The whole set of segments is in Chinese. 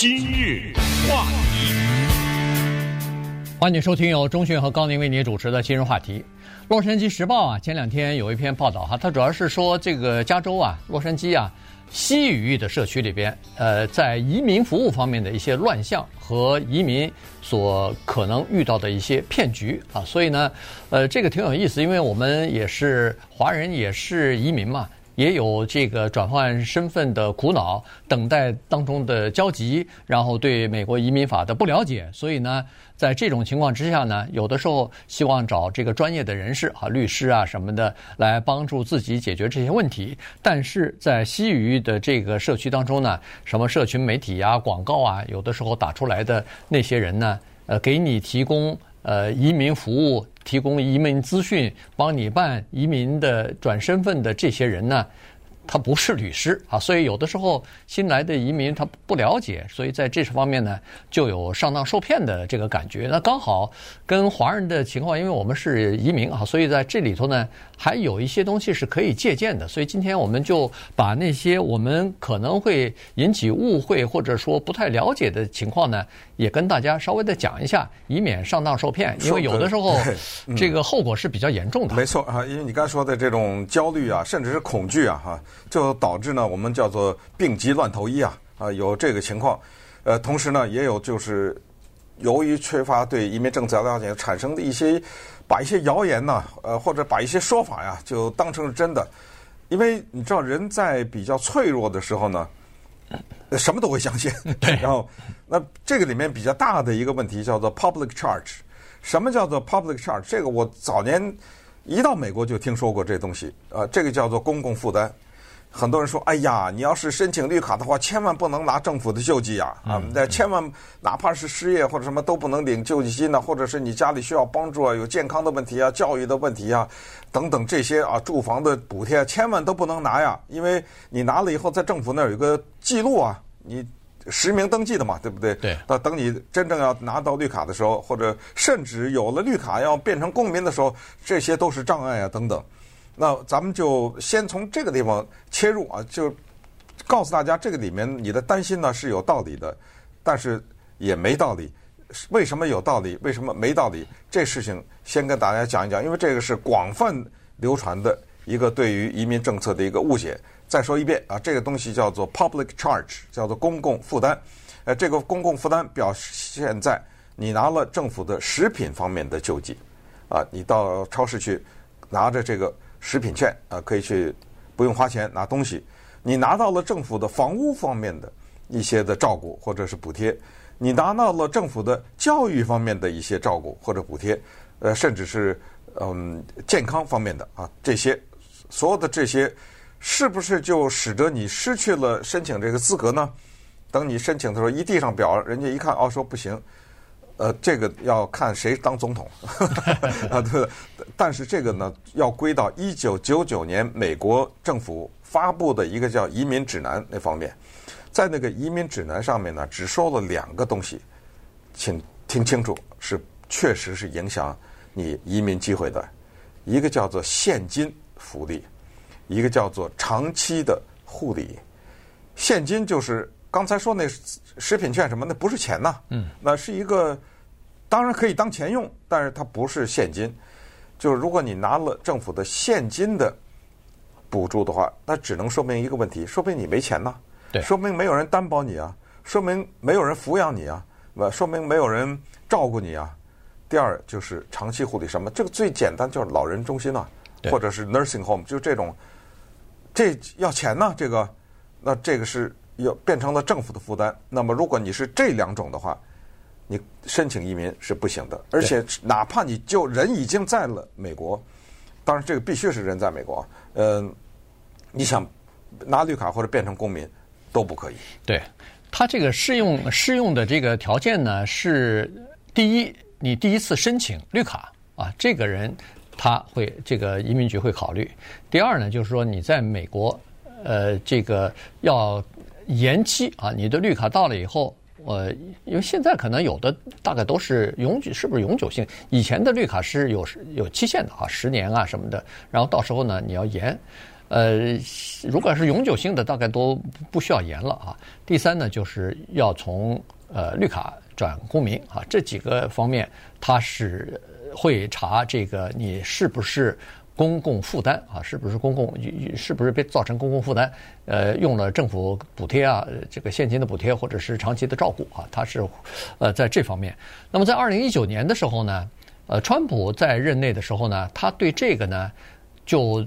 今日话题，欢迎收听由中讯和高宁为您主持的今日话题。洛杉矶时报啊，前两天有一篇报道哈，它主要是说这个加州啊，洛杉矶啊。西语域的社区里边，呃，在移民服务方面的一些乱象和移民所可能遇到的一些骗局啊，所以呢，呃，这个挺有意思，因为我们也是华人，也是移民嘛。也有这个转换身份的苦恼，等待当中的焦急，然后对美国移民法的不了解，所以呢，在这种情况之下呢，有的时候希望找这个专业的人士啊，律师啊什么的来帮助自己解决这些问题。但是在西语的这个社区当中呢，什么社群媒体啊、广告啊，有的时候打出来的那些人呢，呃，给你提供呃移民服务。提供移民资讯、帮你办移民的转身份的这些人呢，他不是律师啊，所以有的时候新来的移民他不了解，所以在这方面呢，就有上当受骗的这个感觉。那刚好跟华人的情况，因为我们是移民啊，所以在这里头呢，还有一些东西是可以借鉴的。所以今天我们就把那些我们可能会引起误会或者说不太了解的情况呢，也跟大家稍微的讲一下，以免上当受骗。因为有的时候这个后果是比较严重的。没错啊，因为你刚才说的这种焦虑啊，甚至是恐惧啊，哈。就导致呢，我们叫做病急乱投医啊，啊，有这个情况，呃，同时呢，也有就是由于缺乏对移民政策了解，产生的一些把一些谣言呐，呃，或者把一些说法呀，就当成是真的，因为你知道人在比较脆弱的时候呢，什么都会相信，对，然后那这个里面比较大的一个问题叫做 public charge，什么叫做 public charge？这个我早年一到美国就听说过这东西，呃，这个叫做公共负担。很多人说：“哎呀，你要是申请绿卡的话，千万不能拿政府的救济呀！啊，那千万哪怕是失业或者什么都不能领救济金呢，或者是你家里需要帮助啊，有健康的问题啊、教育的问题啊等等这些啊，住房的补贴千万都不能拿呀，因为你拿了以后，在政府那儿有个记录啊，你实名登记的嘛，对不对？对。那等你真正要拿到绿卡的时候，或者甚至有了绿卡要变成公民的时候，这些都是障碍啊，等等。”那咱们就先从这个地方切入啊，就告诉大家这个里面你的担心呢是有道理的，但是也没道理。为什么有道理？为什么没道理？这事情先跟大家讲一讲，因为这个是广泛流传的一个对于移民政策的一个误解。再说一遍啊，这个东西叫做 public charge，叫做公共负担。呃，这个公共负担表现在你拿了政府的食品方面的救济啊，你到超市去拿着这个。食品券啊，可以去不用花钱拿东西。你拿到了政府的房屋方面的一些的照顾或者是补贴，你拿到了政府的教育方面的一些照顾或者补贴，呃，甚至是嗯健康方面的啊，这些所有的这些，是不是就使得你失去了申请这个资格呢？等你申请的时候一递上表，人家一看哦，说不行。呃，这个要看谁当总统 啊，对。但是这个呢，要归到一九九九年美国政府发布的一个叫移民指南那方面，在那个移民指南上面呢，只说了两个东西，请听清楚，是确实是影响你移民机会的，一个叫做现金福利，一个叫做长期的护理。现金就是。刚才说那食品券什么，那不是钱呐，嗯，那是一个，当然可以当钱用，但是它不是现金。就是如果你拿了政府的现金的补助的话，那只能说明一个问题，说明你没钱呐，对，说明没有人担保你啊，说明没有人抚养你啊，那说明没有人照顾你啊。第二就是长期护理什么，这个最简单就是老人中心啊，或者是 nursing home，就这种，这要钱呐，这个，那这个是。要变成了政府的负担，那么如果你是这两种的话，你申请移民是不行的。而且哪怕你就人已经在了美国，当然这个必须是人在美国，嗯、呃，你想拿绿卡或者变成公民都不可以。对，他这个适用适用的这个条件呢，是第一，你第一次申请绿卡啊，这个人他会这个移民局会考虑。第二呢，就是说你在美国，呃，这个要。延期啊！你的绿卡到了以后，呃，因为现在可能有的大概都是永久，是不是永久性？以前的绿卡是有有期限的啊，十年啊什么的。然后到时候呢，你要延，呃，如果是永久性的，大概都不需要延了啊。第三呢，就是要从呃绿卡转公民啊，这几个方面，他是会查这个你是不是公共负担啊，是不是公共，是不是被造成公共负担？呃，用了政府补贴啊，这个现金的补贴或者是长期的照顾啊，他是呃在这方面。那么在二零一九年的时候呢，呃，川普在任内的时候呢，他对这个呢就。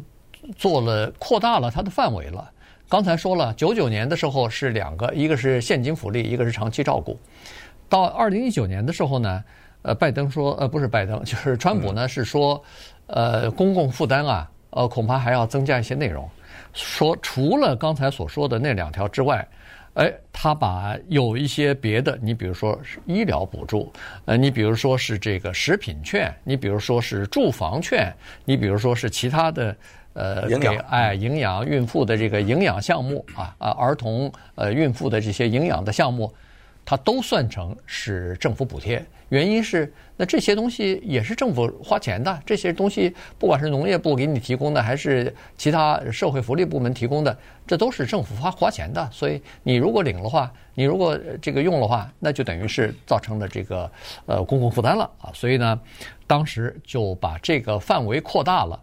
做了扩大了它的范围了。刚才说了，九九年的时候是两个，一个是现金福利，一个是长期照顾。到二零一九年的时候呢，呃，拜登说，呃，不是拜登，就是川普呢，是说，呃，公共负担啊，呃，恐怕还要增加一些内容。说除了刚才所说的那两条之外，哎，他把有一些别的，你比如说是医疗补助，呃，你比如说是这个食品券，你比如说是住房券，你比如说是其他的。呃，给哎营养孕妇的这个营养项目啊啊，儿童呃孕妇的这些营养的项目，它都算成是政府补贴。原因是那这些东西也是政府花钱的，这些东西不管是农业部给你提供的，还是其他社会福利部门提供的，这都是政府花花钱的。所以你如果领的话，你如果这个用的话，那就等于是造成了这个呃公共负担了啊。所以呢，当时就把这个范围扩大了。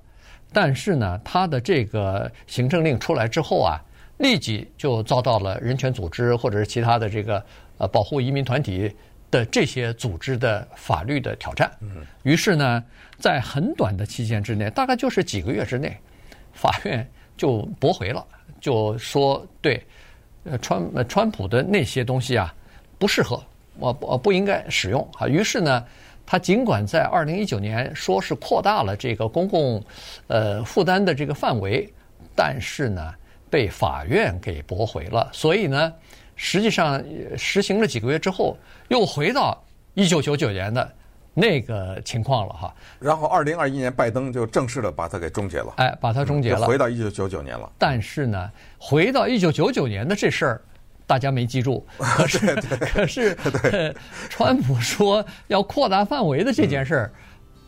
但是呢，他的这个行政令出来之后啊，立即就遭到了人权组织或者是其他的这个呃保护移民团体的这些组织的法律的挑战。嗯。于是呢，在很短的期间之内，大概就是几个月之内，法院就驳回了，就说对，呃川呃川普的那些东西啊不适合，我我不应该使用啊。于是呢。他尽管在二零一九年说是扩大了这个公共，呃负担的这个范围，但是呢，被法院给驳回了。所以呢，实际上实行了几个月之后，又回到一九九九年的那个情况了哈。然后二零二一年，拜登就正式的把它给终结了。哎，把它终结了，回到一九九九年了。但是呢，回到一九九九年的这事儿。大家没记住，可是可是，川普说要扩大范围的这件事儿，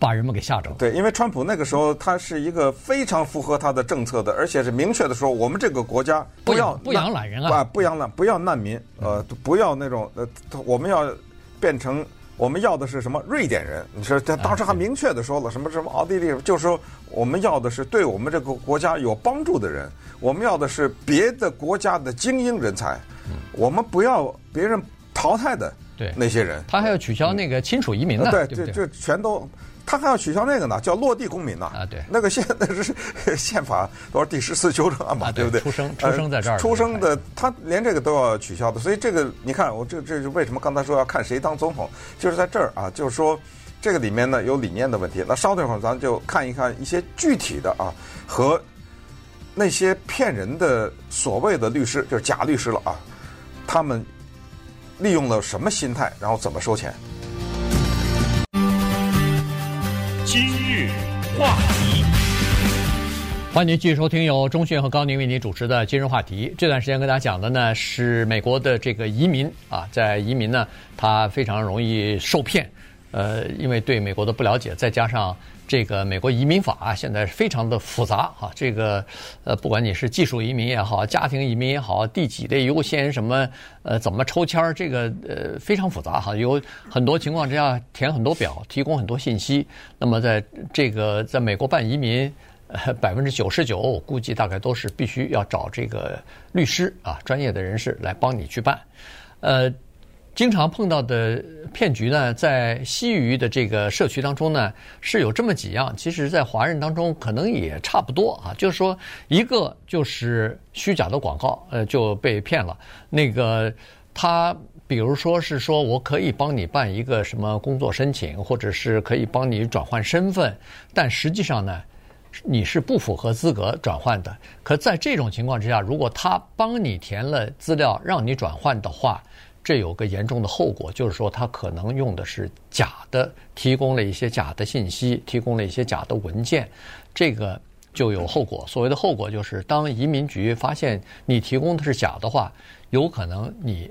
把人们给吓着了。对，因为川普那个时候他是一个非常符合他的政策的，而且是明确的说，我们这个国家不要不养懒人啊，不养懒不要难民，呃，不要那种呃，我们要变成我们要的是什么瑞典人？你说他当时还明确的说了什么什么奥地利，就是说我们要的是对我们这个国家有帮助的人，我们要的是别的国家的精英人才。我们不要别人淘汰的那些人，他还要取消那个亲属移民呢，对对，这全都，他还要取消那个呢，叫落地公民呢。啊，对，那个宪那是宪法多少第十四修正案嘛，对不对？出生出生在这儿，出生的他连这个都要取消的，所以这个你看，我这这是为什么刚才说要看谁当总统，就是在这儿啊，就是说这个里面呢有理念的问题。那稍等一会儿，咱就看一看一些具体的啊和那些骗人的所谓的律师，就是假律师了啊。他们利用了什么心态，然后怎么收钱？欢迎您继续收听由中讯和高宁为您主持的《今日话题》。这段时间跟大家讲的呢是美国的这个移民啊，在移民呢，他非常容易受骗，呃，因为对美国的不了解，再加上。这个美国移民法，现在非常的复杂哈。这个呃，不管你是技术移民也好，家庭移民也好，第几类优先什么呃，怎么抽签儿，这个呃非常复杂哈。有很多情况之下填很多表，提供很多信息。那么在这个在美国办移民，百分之九十九我估计大概都是必须要找这个律师啊，专业的人士来帮你去办，呃。经常碰到的骗局呢，在西语的这个社区当中呢，是有这么几样。其实，在华人当中可能也差不多啊。就是说，一个就是虚假的广告，呃，就被骗了。那个他，比如说是说我可以帮你办一个什么工作申请，或者是可以帮你转换身份，但实际上呢，你是不符合资格转换的。可在这种情况之下，如果他帮你填了资料让你转换的话，这有个严重的后果，就是说他可能用的是假的，提供了一些假的信息，提供了一些假的文件，这个就有后果。所谓的后果就是，当移民局发现你提供的是假的话，有可能你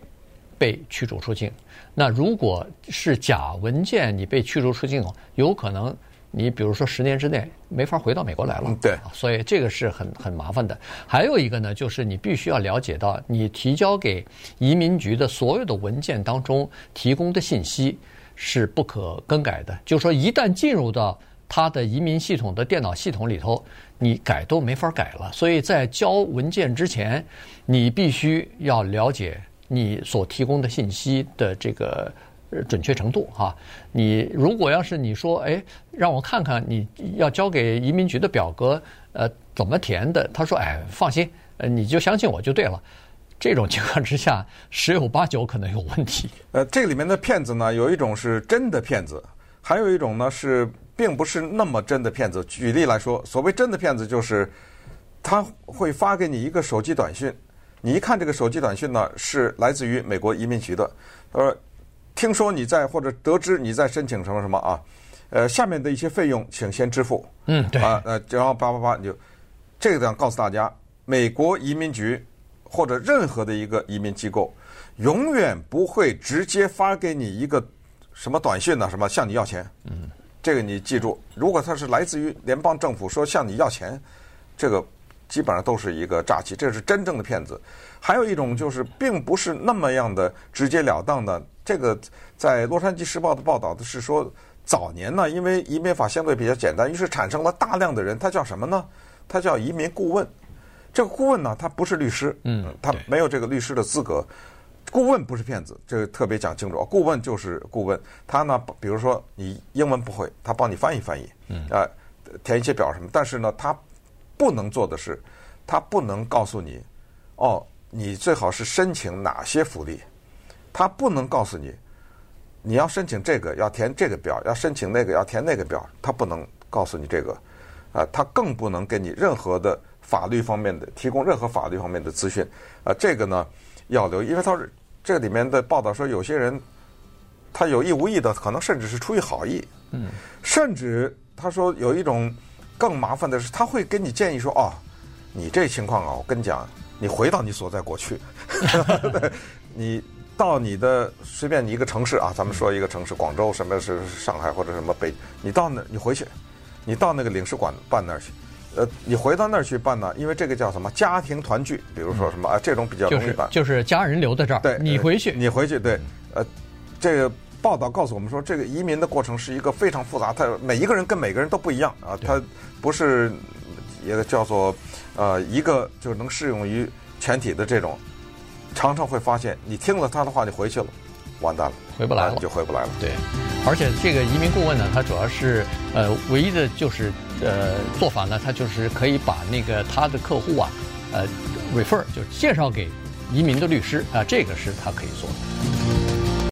被驱逐出境。那如果是假文件，你被驱逐出境，有可能你比如说十年之内没法回到美国来了。嗯，对。所以这个是很很麻烦的。还有一个呢，就是你必须要了解到，你提交给移民局的所有的文件当中提供的信息是不可更改的。就是说，一旦进入到他的移民系统的电脑系统里头，你改都没法改了。所以在交文件之前，你必须要了解你所提供的信息的这个。准确程度哈，你如果要是你说，哎，让我看看你要交给移民局的表格，呃，怎么填的？他说，哎，放心，呃，你就相信我就对了。这种情况之下，十有八九可能有问题。呃，这里面的骗子呢，有一种是真的骗子，还有一种呢是并不是那么真的骗子。举例来说，所谓真的骗子，就是他会发给你一个手机短讯，你一看这个手机短讯呢，是来自于美国移民局的，他说。听说你在或者得知你在申请什么什么啊？呃，下面的一些费用请先支付。嗯，对啊，呃，然后叭叭叭，你就这个要告诉大家，美国移民局或者任何的一个移民机构，永远不会直接发给你一个什么短信呢？什么向你要钱？嗯，这个你记住，如果他是来自于联邦政府说向你要钱，这个基本上都是一个诈欺，这是真正的骗子。还有一种就是并不是那么样的直截了当的。这个在《洛杉矶时报》的报道的是说，早年呢，因为移民法相对比较简单，于是产生了大量的人，他叫什么呢？他叫移民顾问。这个顾问呢，他不是律师，嗯，他没有这个律师的资格。顾问不是骗子，这个特别讲清楚。顾问就是顾问，他呢，比如说你英文不会，他帮你翻译翻译，嗯，啊，填一些表什么。但是呢，他不能做的是，他不能告诉你，哦，你最好是申请哪些福利。他不能告诉你，你要申请这个要填这个表，要申请那个要填那个表，他不能告诉你这个，啊，他更不能给你任何的法律方面的提供任何法律方面的资讯，啊，这个呢要留意，因为他是这里面的报道说有些人他有意无意的，可能甚至是出于好意，嗯，甚至他说有一种更麻烦的是，他会给你建议说，哦，你这情况啊，我跟你讲，你回到你所在国去，你。到你的随便你一个城市啊，咱们说一个城市，广州什么是上海或者什么北，你到那，你回去，你到那个领事馆办那儿去，呃，你回到那儿去办呢，因为这个叫什么家庭团聚，比如说什么啊，这种比较容易办，就是家人留在这儿，对，你回去，你回去，对，呃，这个报道告诉我们说，这个移民的过程是一个非常复杂，它每一个人跟每个人都不一样啊，它不是一个叫做呃一个就能适用于全体的这种。常常会发现，你听了他的话，你回去了，完蛋了，回不来了，你就回不来了。对，而且这个移民顾问呢，他主要是呃，唯一的就是呃做法呢，他就是可以把那个他的客户啊，呃，refer 就介绍给移民的律师啊，这个是他可以做的。